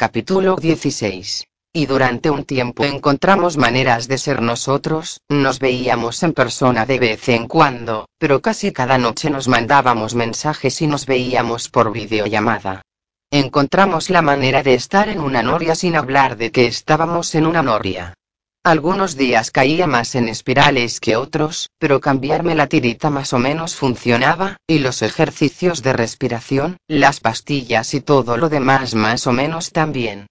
Capítulo 16. Y durante un tiempo encontramos maneras de ser nosotros, nos veíamos en persona de vez en cuando, pero casi cada noche nos mandábamos mensajes y nos veíamos por videollamada. Encontramos la manera de estar en una noria sin hablar de que estábamos en una noria. Algunos días caía más en espirales que otros, pero cambiarme la tirita más o menos funcionaba, y los ejercicios de respiración, las pastillas y todo lo demás más o menos también.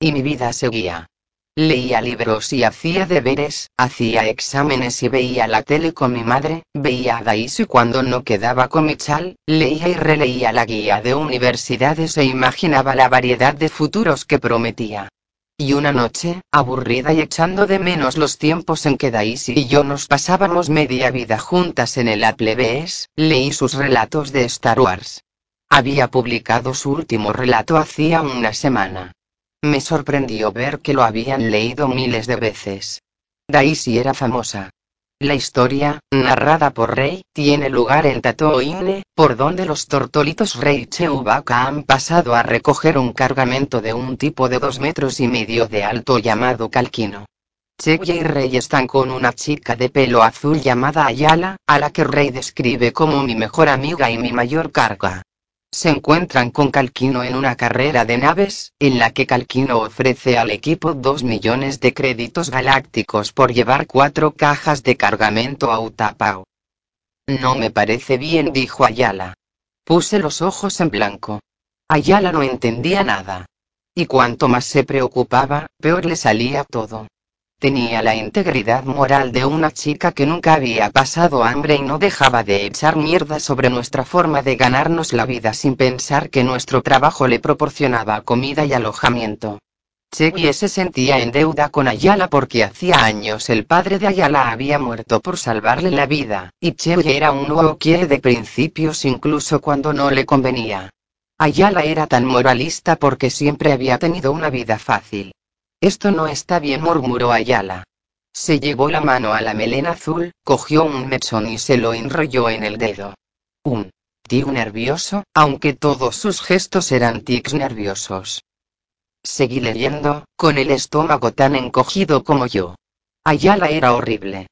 Y mi vida seguía. Leía libros y hacía deberes, hacía exámenes y veía la tele con mi madre, veía a Daisy cuando no quedaba con mi chal, leía y releía la guía de universidades e imaginaba la variedad de futuros que prometía. Y una noche, aburrida y echando de menos los tiempos en que Daisy y yo nos pasábamos media vida juntas en el Apple BS, leí sus relatos de Star Wars. Había publicado su último relato hacía una semana. Me sorprendió ver que lo habían leído miles de veces. Daisy era famosa. La historia, narrada por Rey, tiene lugar en Tatooine, por donde los tortolitos Rey y Chewbacca han pasado a recoger un cargamento de un tipo de dos metros y medio de alto llamado Calquino. Chewie y Rey están con una chica de pelo azul llamada Ayala, a la que Rey describe como mi mejor amiga y mi mayor carga se encuentran con Calquino en una carrera de naves, en la que Calquino ofrece al equipo 2 millones de créditos galácticos por llevar cuatro cajas de cargamento a Utapao. No me parece bien, dijo Ayala. Puse los ojos en blanco. Ayala no entendía nada. Y cuanto más se preocupaba, peor le salía todo. Tenía la integridad moral de una chica que nunca había pasado hambre y no dejaba de echar mierda sobre nuestra forma de ganarnos la vida sin pensar que nuestro trabajo le proporcionaba comida y alojamiento. Chewie se sentía en deuda con Ayala porque hacía años el padre de Ayala había muerto por salvarle la vida, y Chewie era un Wookiee de principios incluso cuando no le convenía. Ayala era tan moralista porque siempre había tenido una vida fácil. Esto no está bien, murmuró Ayala. Se llevó la mano a la melena azul, cogió un mechón y se lo enrolló en el dedo. Un tic nervioso, aunque todos sus gestos eran tics nerviosos. Seguí leyendo, con el estómago tan encogido como yo. Ayala era horrible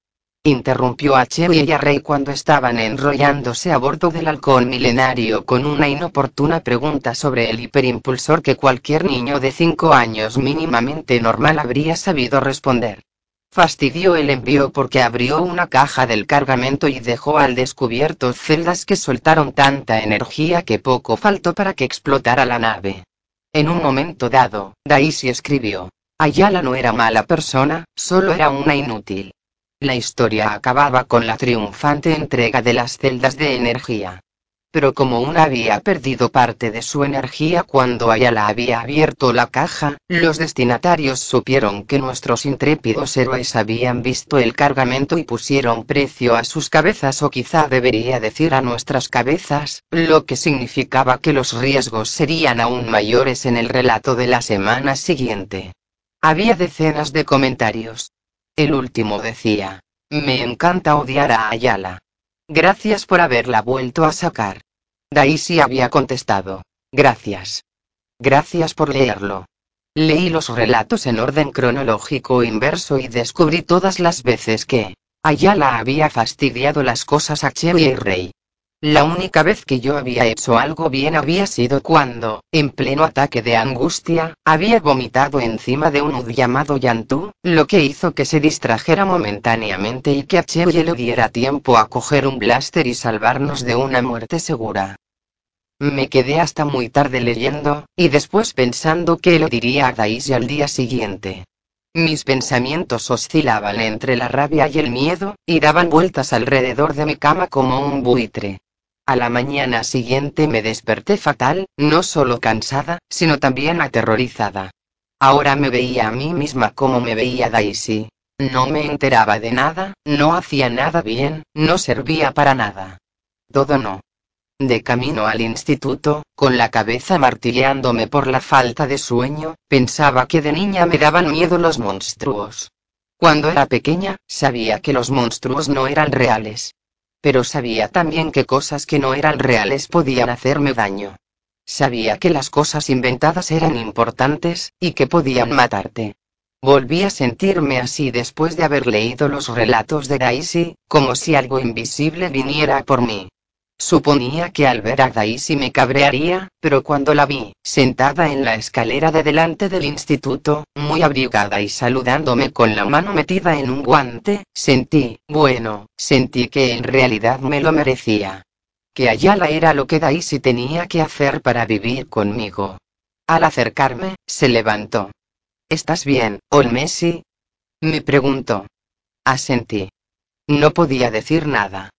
interrumpió a Chewie y a Rey cuando estaban enrollándose a bordo del halcón milenario con una inoportuna pregunta sobre el hiperimpulsor que cualquier niño de 5 años mínimamente normal habría sabido responder. Fastidió el envío porque abrió una caja del cargamento y dejó al descubierto celdas que soltaron tanta energía que poco faltó para que explotara la nave. En un momento dado, Daisy escribió. Ayala no era mala persona, solo era una inútil. La historia acababa con la triunfante entrega de las celdas de energía. Pero como una había perdido parte de su energía cuando Ayala había abierto la caja, los destinatarios supieron que nuestros intrépidos héroes habían visto el cargamento y pusieron precio a sus cabezas o quizá debería decir a nuestras cabezas, lo que significaba que los riesgos serían aún mayores en el relato de la semana siguiente. Había decenas de comentarios, el último decía. Me encanta odiar a Ayala. Gracias por haberla vuelto a sacar. Daisy había contestado. Gracias. Gracias por leerlo. Leí los relatos en orden cronológico inverso y descubrí todas las veces que Ayala había fastidiado las cosas a Chewie y Rey. La única vez que yo había hecho algo bien había sido cuando, en pleno ataque de angustia, había vomitado encima de un Ud llamado Yantu, lo que hizo que se distrajera momentáneamente y que a le diera tiempo a coger un blaster y salvarnos de una muerte segura. Me quedé hasta muy tarde leyendo, y después pensando que lo diría a Daisy al día siguiente. Mis pensamientos oscilaban entre la rabia y el miedo, y daban vueltas alrededor de mi cama como un buitre. A la mañana siguiente me desperté fatal, no solo cansada, sino también aterrorizada. Ahora me veía a mí misma como me veía Daisy. No me enteraba de nada, no hacía nada bien, no servía para nada. Todo no. De camino al instituto, con la cabeza martilleándome por la falta de sueño, pensaba que de niña me daban miedo los monstruos. Cuando era pequeña, sabía que los monstruos no eran reales, pero sabía también que cosas que no eran reales podían hacerme daño. Sabía que las cosas inventadas eran importantes, y que podían matarte. Volví a sentirme así después de haber leído los relatos de Daisy, como si algo invisible viniera por mí. Suponía que al ver a Daisy me cabrearía, pero cuando la vi, sentada en la escalera de delante del instituto, muy abrigada y saludándome con la mano metida en un guante, sentí, bueno, sentí que en realidad me lo merecía. Que Ayala era lo que Daisy tenía que hacer para vivir conmigo. Al acercarme, se levantó. ¿Estás bien, Olmesi? Me preguntó. Asentí. No podía decir nada.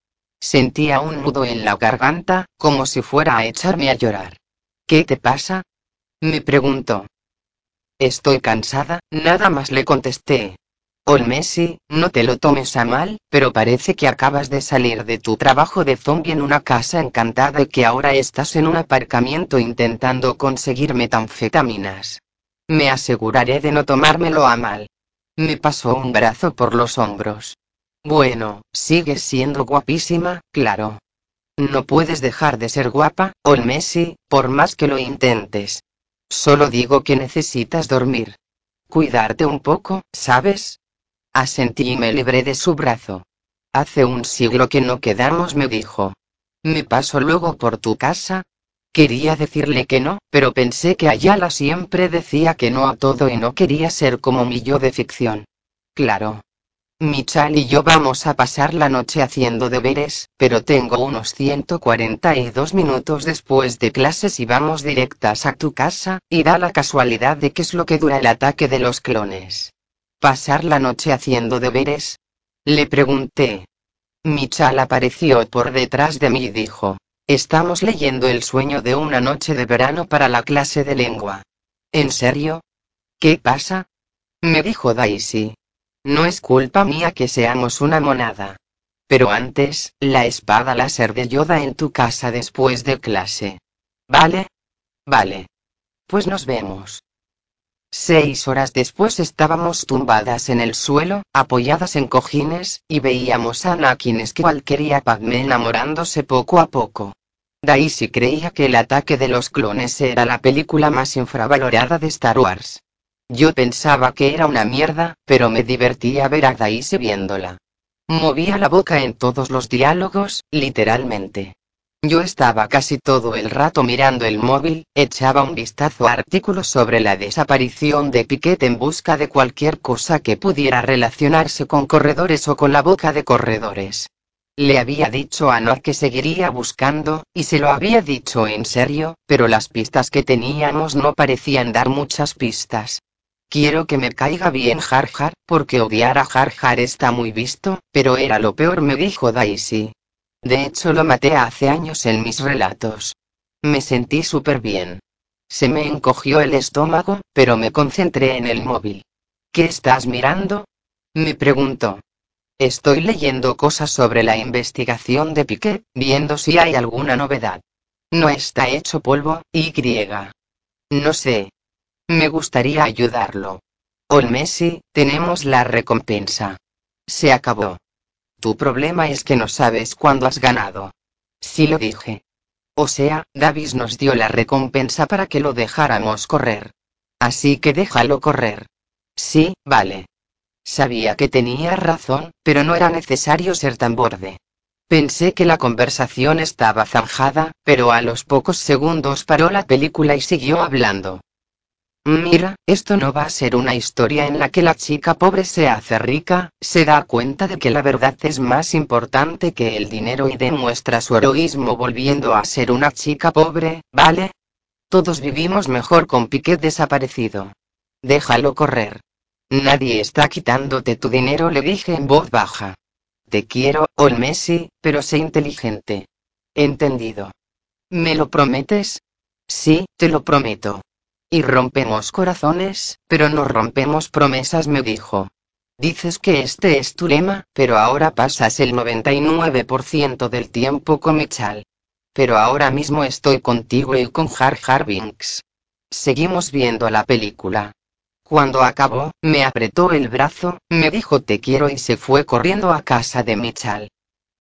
Sentía un nudo en la garganta, como si fuera a echarme a llorar. ¿Qué te pasa? Me preguntó. Estoy cansada, nada más le contesté. Olmesi, no te lo tomes a mal, pero parece que acabas de salir de tu trabajo de zombie en una casa encantada y que ahora estás en un aparcamiento intentando conseguir metanfetaminas. Me aseguraré de no tomármelo a mal. Me pasó un brazo por los hombros. Bueno, sigues siendo guapísima, claro. No puedes dejar de ser guapa, Olmesi, por más que lo intentes. Solo digo que necesitas dormir. Cuidarte un poco, ¿sabes? Asentí y me libré de su brazo. Hace un siglo que no quedamos, me dijo. ¿Me paso luego por tu casa? Quería decirle que no, pero pensé que Ayala siempre decía que no a todo y no quería ser como mi yo de ficción. Claro, Michal y yo vamos a pasar la noche haciendo deberes, pero tengo unos 142 minutos después de clases y vamos directas a tu casa, y da la casualidad de que es lo que dura el ataque de los clones. ¿Pasar la noche haciendo deberes? Le pregunté. Michal apareció por detrás de mí y dijo. Estamos leyendo el sueño de una noche de verano para la clase de lengua. ¿En serio? ¿Qué pasa? Me dijo Daisy. No es culpa mía que seamos una monada. Pero antes, la espada láser de Yoda en tu casa después de clase. ¿Vale? Vale. Pues nos vemos. Seis horas después estábamos tumbadas en el suelo, apoyadas en cojines, y veíamos a Anakin Skywalker y a Padme enamorándose poco a poco. Daisy creía que el ataque de los clones era la película más infravalorada de Star Wars. Yo pensaba que era una mierda, pero me divertía ver a Daisy viéndola. Movía la boca en todos los diálogos, literalmente. Yo estaba casi todo el rato mirando el móvil, echaba un vistazo a artículos sobre la desaparición de Piquet en busca de cualquier cosa que pudiera relacionarse con corredores o con la boca de corredores. Le había dicho a Noah que seguiría buscando, y se lo había dicho en serio, pero las pistas que teníamos no parecían dar muchas pistas. Quiero que me caiga bien Jar Jar, porque odiar a Jar Jar está muy visto, pero era lo peor me dijo Daisy. De hecho lo maté hace años en mis relatos. Me sentí súper bien. Se me encogió el estómago, pero me concentré en el móvil. ¿Qué estás mirando? Me preguntó. Estoy leyendo cosas sobre la investigación de Piquet, viendo si hay alguna novedad. No está hecho polvo, y griega. No sé, me gustaría ayudarlo. Olmesi, tenemos la recompensa. Se acabó. Tu problema es que no sabes cuándo has ganado. Sí lo dije. O sea, Davis nos dio la recompensa para que lo dejáramos correr. Así que déjalo correr. Sí, vale. Sabía que tenía razón, pero no era necesario ser tan borde. Pensé que la conversación estaba zanjada, pero a los pocos segundos paró la película y siguió hablando. Mira, esto no va a ser una historia en la que la chica pobre se hace rica, se da cuenta de que la verdad es más importante que el dinero y demuestra su heroísmo volviendo a ser una chica pobre, ¿vale? Todos vivimos mejor con Piquet desaparecido. Déjalo correr. Nadie está quitándote tu dinero, le dije en voz baja. Te quiero, Olmesi, pero sé inteligente. Entendido. ¿Me lo prometes? Sí, te lo prometo. Y rompemos corazones, pero no rompemos promesas, me dijo. Dices que este es tu lema, pero ahora pasas el 99% del tiempo con Michal. Pero ahora mismo estoy contigo y con Jar Jar Seguimos viendo la película. Cuando acabó, me apretó el brazo, me dijo te quiero y se fue corriendo a casa de Michal.